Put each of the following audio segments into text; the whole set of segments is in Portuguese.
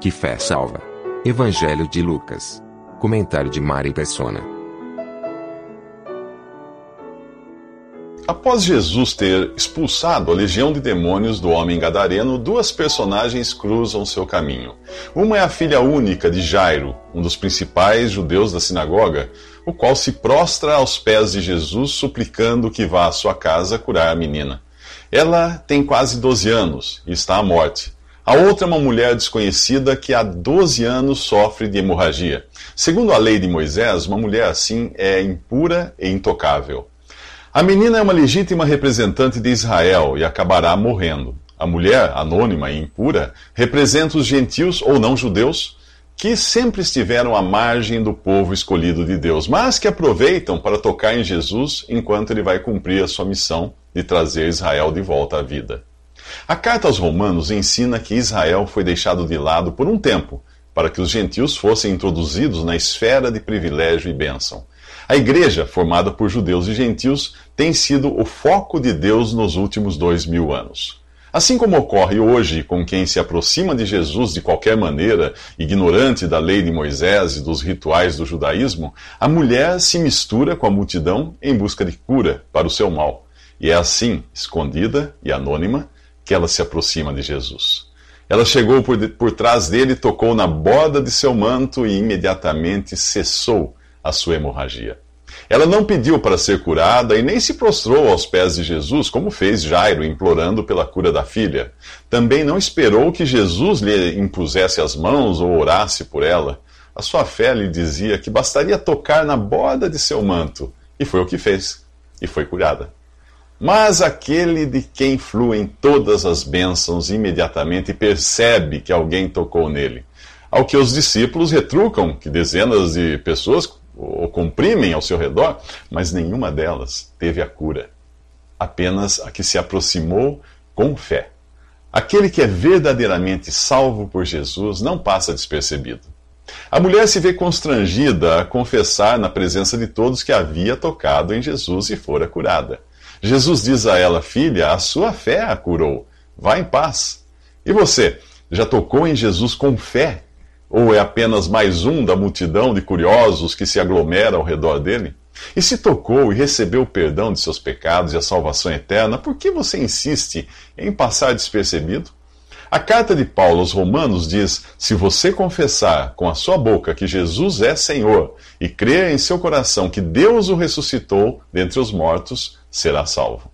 Que fé salva. Evangelho de Lucas. Comentário de Mari Persona. Após Jesus ter expulsado a legião de demônios do homem gadareno, duas personagens cruzam seu caminho. Uma é a filha única de Jairo, um dos principais judeus da sinagoga, o qual se prostra aos pés de Jesus, suplicando que vá à sua casa curar a menina. Ela tem quase 12 anos e está à morte. A outra é uma mulher desconhecida que há 12 anos sofre de hemorragia. Segundo a lei de Moisés, uma mulher assim é impura e intocável. A menina é uma legítima representante de Israel e acabará morrendo. A mulher, anônima e impura, representa os gentios ou não judeus que sempre estiveram à margem do povo escolhido de Deus, mas que aproveitam para tocar em Jesus enquanto ele vai cumprir a sua missão de trazer Israel de volta à vida. A carta aos Romanos ensina que Israel foi deixado de lado por um tempo para que os gentios fossem introduzidos na esfera de privilégio e bênção. A igreja, formada por judeus e gentios, tem sido o foco de Deus nos últimos dois mil anos. Assim como ocorre hoje com quem se aproxima de Jesus de qualquer maneira, ignorante da lei de Moisés e dos rituais do judaísmo, a mulher se mistura com a multidão em busca de cura para o seu mal. E é assim, escondida e anônima, que ela se aproxima de Jesus. Ela chegou por, por trás dele, tocou na borda de seu manto e imediatamente cessou a sua hemorragia. Ela não pediu para ser curada e nem se prostrou aos pés de Jesus, como fez Jairo, implorando pela cura da filha. Também não esperou que Jesus lhe impusesse as mãos ou orasse por ela. A sua fé lhe dizia que bastaria tocar na borda de seu manto, e foi o que fez, e foi curada. Mas aquele de quem fluem todas as bênçãos imediatamente percebe que alguém tocou nele. Ao que os discípulos retrucam que dezenas de pessoas o comprimem ao seu redor, mas nenhuma delas teve a cura. Apenas a que se aproximou com fé. Aquele que é verdadeiramente salvo por Jesus não passa despercebido. A mulher se vê constrangida a confessar na presença de todos que havia tocado em Jesus e fora curada. Jesus diz a ela: Filha, a sua fé a curou. Vá em paz. E você, já tocou em Jesus com fé? Ou é apenas mais um da multidão de curiosos que se aglomera ao redor dele? E se tocou e recebeu o perdão de seus pecados e a salvação eterna, por que você insiste em passar despercebido? A carta de Paulo aos Romanos diz: Se você confessar com a sua boca que Jesus é Senhor e crer em seu coração que Deus o ressuscitou dentre os mortos, será salvo.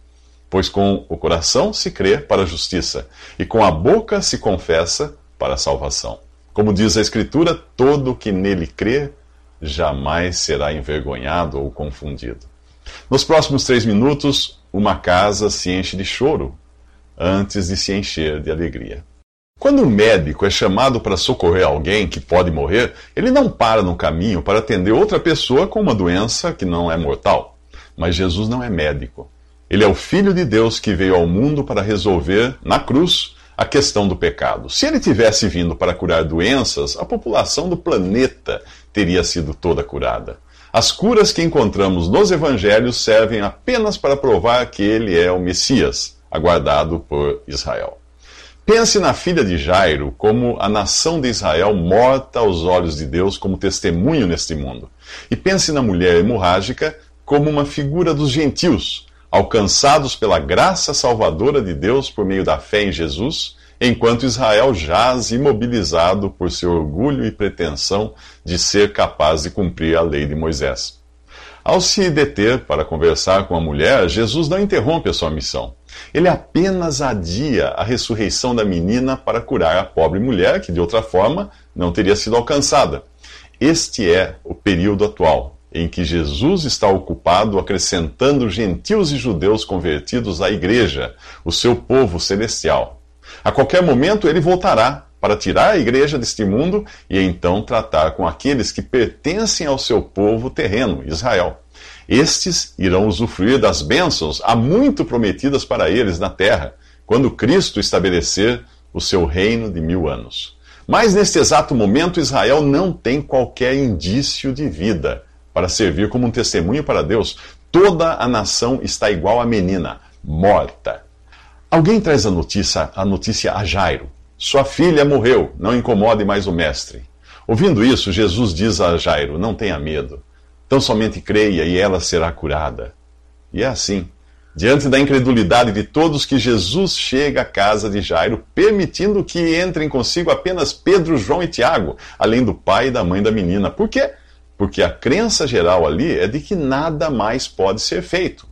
Pois com o coração se crê para a justiça, e com a boca se confessa para a salvação. Como diz a Escritura, todo que nele crê jamais será envergonhado ou confundido. Nos próximos três minutos, uma casa se enche de choro antes de se encher de alegria. Quando um médico é chamado para socorrer alguém que pode morrer, ele não para no caminho para atender outra pessoa com uma doença que não é mortal. Mas Jesus não é médico. Ele é o Filho de Deus que veio ao mundo para resolver, na cruz, a questão do pecado. Se ele tivesse vindo para curar doenças, a população do planeta teria sido toda curada. As curas que encontramos nos evangelhos servem apenas para provar que ele é o Messias, aguardado por Israel. Pense na filha de Jairo como a nação de Israel morta aos olhos de Deus como testemunho neste mundo. E pense na mulher hemorrágica como uma figura dos gentios, alcançados pela graça salvadora de Deus por meio da fé em Jesus, enquanto Israel jaz imobilizado por seu orgulho e pretensão de ser capaz de cumprir a lei de Moisés. Ao se deter para conversar com a mulher, Jesus não interrompe a sua missão. Ele apenas adia a ressurreição da menina para curar a pobre mulher, que de outra forma não teria sido alcançada. Este é o período atual em que Jesus está ocupado acrescentando gentios e judeus convertidos à igreja, o seu povo celestial. A qualquer momento ele voltará para tirar a igreja deste mundo e então tratar com aqueles que pertencem ao seu povo terreno, Israel. Estes irão usufruir das bênçãos há muito prometidas para eles na terra, quando Cristo estabelecer o seu reino de mil anos. Mas neste exato momento, Israel não tem qualquer indício de vida para servir como um testemunho para Deus. Toda a nação está igual à menina, morta. Alguém traz a notícia, a notícia a Jairo. Sua filha morreu, não incomode mais o mestre. Ouvindo isso, Jesus diz a Jairo: Não tenha medo, tão somente creia e ela será curada. E é assim, diante da incredulidade de todos, que Jesus chega à casa de Jairo, permitindo que entrem consigo apenas Pedro, João e Tiago, além do pai e da mãe da menina. Por quê? Porque a crença geral ali é de que nada mais pode ser feito.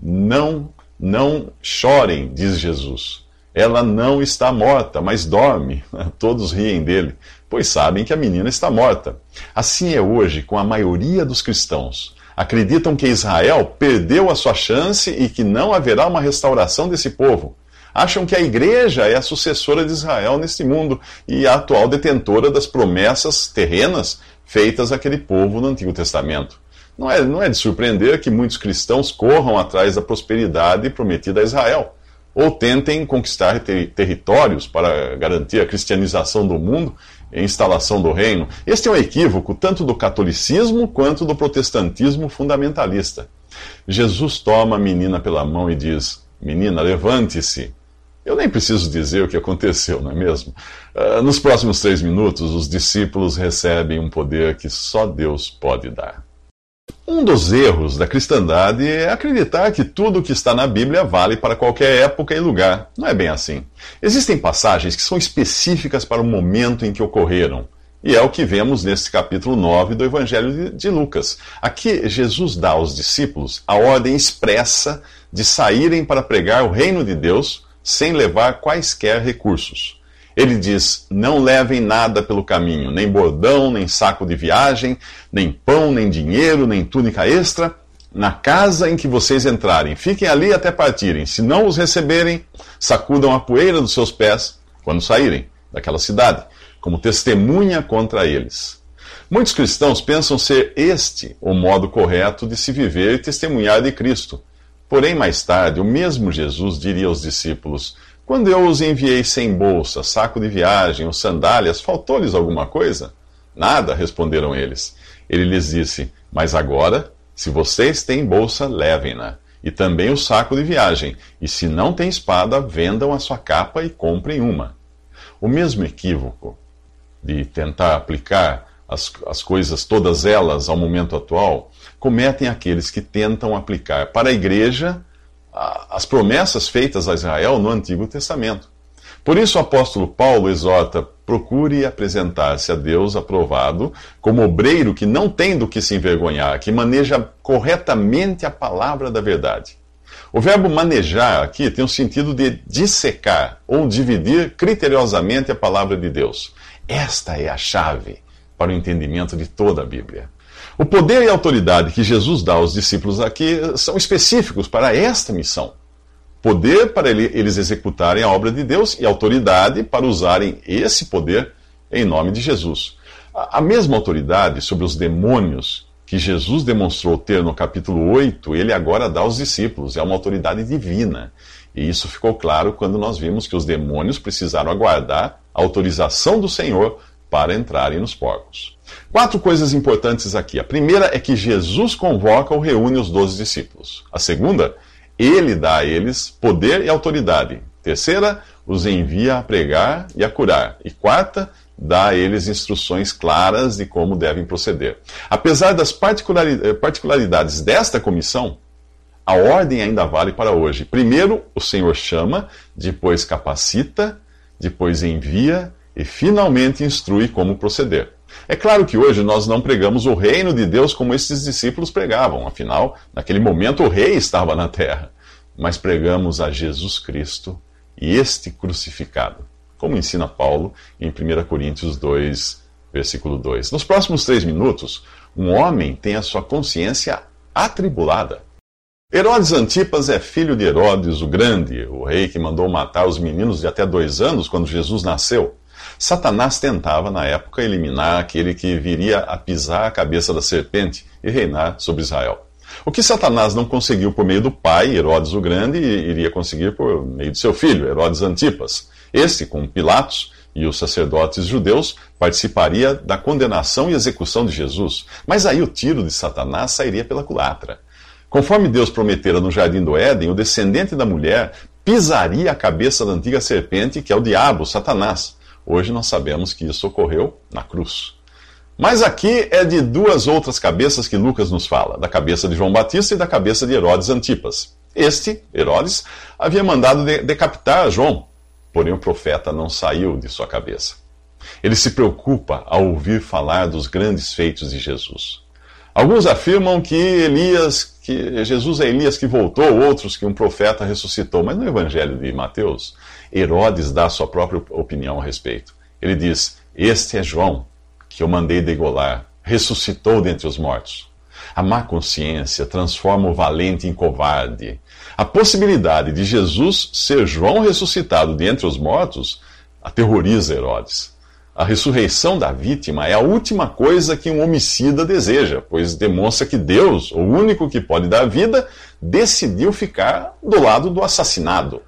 Não, não chorem, diz Jesus. Ela não está morta, mas dorme. Todos riem dele, pois sabem que a menina está morta. Assim é hoje com a maioria dos cristãos. Acreditam que Israel perdeu a sua chance e que não haverá uma restauração desse povo. Acham que a igreja é a sucessora de Israel neste mundo e a atual detentora das promessas terrenas feitas àquele povo no Antigo Testamento. Não é, não é de surpreender que muitos cristãos corram atrás da prosperidade prometida a Israel ou tentem conquistar ter territórios para garantir a cristianização do mundo instalação do reino. Este é um equívoco tanto do catolicismo quanto do protestantismo fundamentalista. Jesus toma a menina pela mão e diz: Menina, levante-se. Eu nem preciso dizer o que aconteceu, não é mesmo? Uh, nos próximos três minutos, os discípulos recebem um poder que só Deus pode dar. Um dos erros da cristandade é acreditar que tudo o que está na Bíblia vale para qualquer época e lugar. Não é bem assim. Existem passagens que são específicas para o momento em que ocorreram. E é o que vemos neste capítulo 9 do Evangelho de Lucas. Aqui, Jesus dá aos discípulos a ordem expressa de saírem para pregar o reino de Deus sem levar quaisquer recursos. Ele diz: Não levem nada pelo caminho, nem bordão, nem saco de viagem, nem pão, nem dinheiro, nem túnica extra. Na casa em que vocês entrarem, fiquem ali até partirem. Se não os receberem, sacudam a poeira dos seus pés quando saírem daquela cidade, como testemunha contra eles. Muitos cristãos pensam ser este o modo correto de se viver e testemunhar de Cristo. Porém, mais tarde, o mesmo Jesus diria aos discípulos: quando eu os enviei sem bolsa, saco de viagem ou sandálias, faltou-lhes alguma coisa? Nada, responderam eles. Ele lhes disse: Mas agora, se vocês têm bolsa, levem-na, e também o saco de viagem, e se não têm espada, vendam a sua capa e comprem uma. O mesmo equívoco de tentar aplicar as, as coisas, todas elas, ao momento atual, cometem aqueles que tentam aplicar para a igreja as promessas feitas a Israel no Antigo Testamento. Por isso o apóstolo Paulo exorta: procure apresentar-se a Deus aprovado, como obreiro que não tem do que se envergonhar, que maneja corretamente a palavra da verdade. O verbo manejar aqui tem o sentido de dissecar ou dividir criteriosamente a palavra de Deus. Esta é a chave para o entendimento de toda a Bíblia. O poder e autoridade que Jesus dá aos discípulos aqui são específicos para esta missão. Poder para eles executarem a obra de Deus e autoridade para usarem esse poder em nome de Jesus. A mesma autoridade sobre os demônios que Jesus demonstrou ter no capítulo 8, ele agora dá aos discípulos. É uma autoridade divina. E isso ficou claro quando nós vimos que os demônios precisaram aguardar a autorização do Senhor para entrarem nos porcos. Quatro coisas importantes aqui. A primeira é que Jesus convoca ou reúne os doze discípulos. A segunda, ele dá a eles poder e autoridade. Terceira, os envia a pregar e a curar. E quarta, dá a eles instruções claras de como devem proceder. Apesar das particularidades desta comissão, a ordem ainda vale para hoje. Primeiro, o Senhor chama, depois capacita, depois envia e finalmente instrui como proceder. É claro que hoje nós não pregamos o reino de Deus como esses discípulos pregavam, afinal, naquele momento o rei estava na terra. Mas pregamos a Jesus Cristo e este crucificado, como ensina Paulo em 1 Coríntios 2, versículo 2. Nos próximos três minutos, um homem tem a sua consciência atribulada. Herodes Antipas é filho de Herodes o Grande, o rei que mandou matar os meninos de até dois anos quando Jesus nasceu. Satanás tentava, na época, eliminar aquele que viria a pisar a cabeça da serpente e reinar sobre Israel. O que Satanás não conseguiu por meio do pai, Herodes o Grande, iria conseguir por meio de seu filho, Herodes Antipas. Este, com Pilatos e os sacerdotes judeus, participaria da condenação e execução de Jesus. Mas aí o tiro de Satanás sairia pela culatra. Conforme Deus prometera no jardim do Éden, o descendente da mulher pisaria a cabeça da antiga serpente, que é o diabo, Satanás. Hoje nós sabemos que isso ocorreu na cruz. Mas aqui é de duas outras cabeças que Lucas nos fala: da cabeça de João Batista e da cabeça de Herodes Antipas. Este, Herodes, havia mandado de decapitar João, porém o profeta não saiu de sua cabeça. Ele se preocupa ao ouvir falar dos grandes feitos de Jesus. Alguns afirmam que Elias, que Jesus é Elias que voltou, outros que um profeta ressuscitou, mas no Evangelho de Mateus, Herodes dá sua própria opinião a respeito. Ele diz: Este é João, que eu mandei degolar, ressuscitou dentre os mortos. A má consciência transforma o valente em covarde. A possibilidade de Jesus ser João ressuscitado dentre os mortos aterroriza Herodes. A ressurreição da vítima é a última coisa que um homicida deseja, pois demonstra que Deus, o único que pode dar vida, decidiu ficar do lado do assassinado.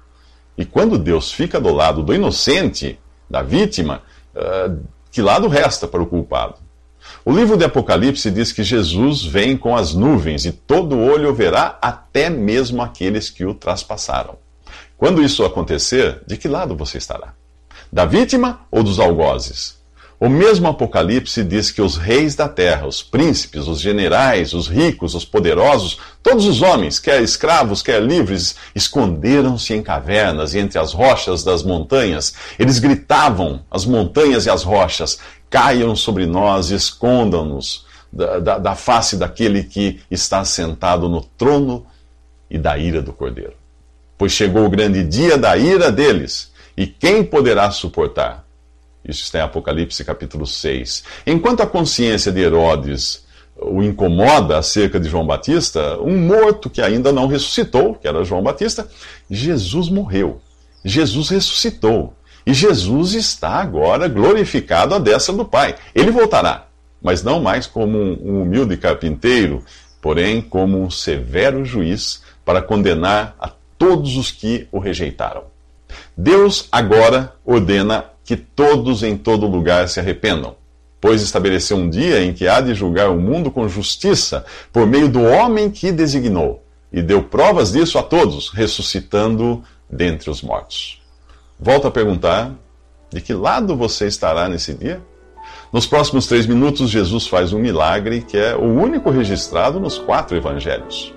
E quando Deus fica do lado do inocente, da vítima, uh, que lado resta para o culpado? O livro de Apocalipse diz que Jesus vem com as nuvens e todo olho verá, até mesmo aqueles que o traspassaram. Quando isso acontecer, de que lado você estará? Da vítima ou dos algozes? O mesmo Apocalipse diz que os reis da terra, os príncipes, os generais, os ricos, os poderosos, todos os homens, quer escravos, quer livres, esconderam-se em cavernas e entre as rochas das montanhas. Eles gritavam, as montanhas e as rochas, caiam sobre nós e escondam-nos da, da, da face daquele que está sentado no trono e da ira do cordeiro. Pois chegou o grande dia da ira deles, e quem poderá suportar? Isso está em Apocalipse capítulo 6. Enquanto a consciência de Herodes o incomoda acerca de João Batista, um morto que ainda não ressuscitou, que era João Batista, Jesus morreu. Jesus ressuscitou. E Jesus está agora glorificado à destra do Pai. Ele voltará, mas não mais como um humilde carpinteiro, porém como um severo juiz para condenar a todos os que o rejeitaram. Deus agora ordena que todos em todo lugar se arrependam, pois estabeleceu um dia em que há de julgar o mundo com justiça por meio do homem que designou, e deu provas disso a todos, ressuscitando dentre os mortos. Volto a perguntar: de que lado você estará nesse dia? Nos próximos três minutos, Jesus faz um milagre que é o único registrado nos quatro evangelhos.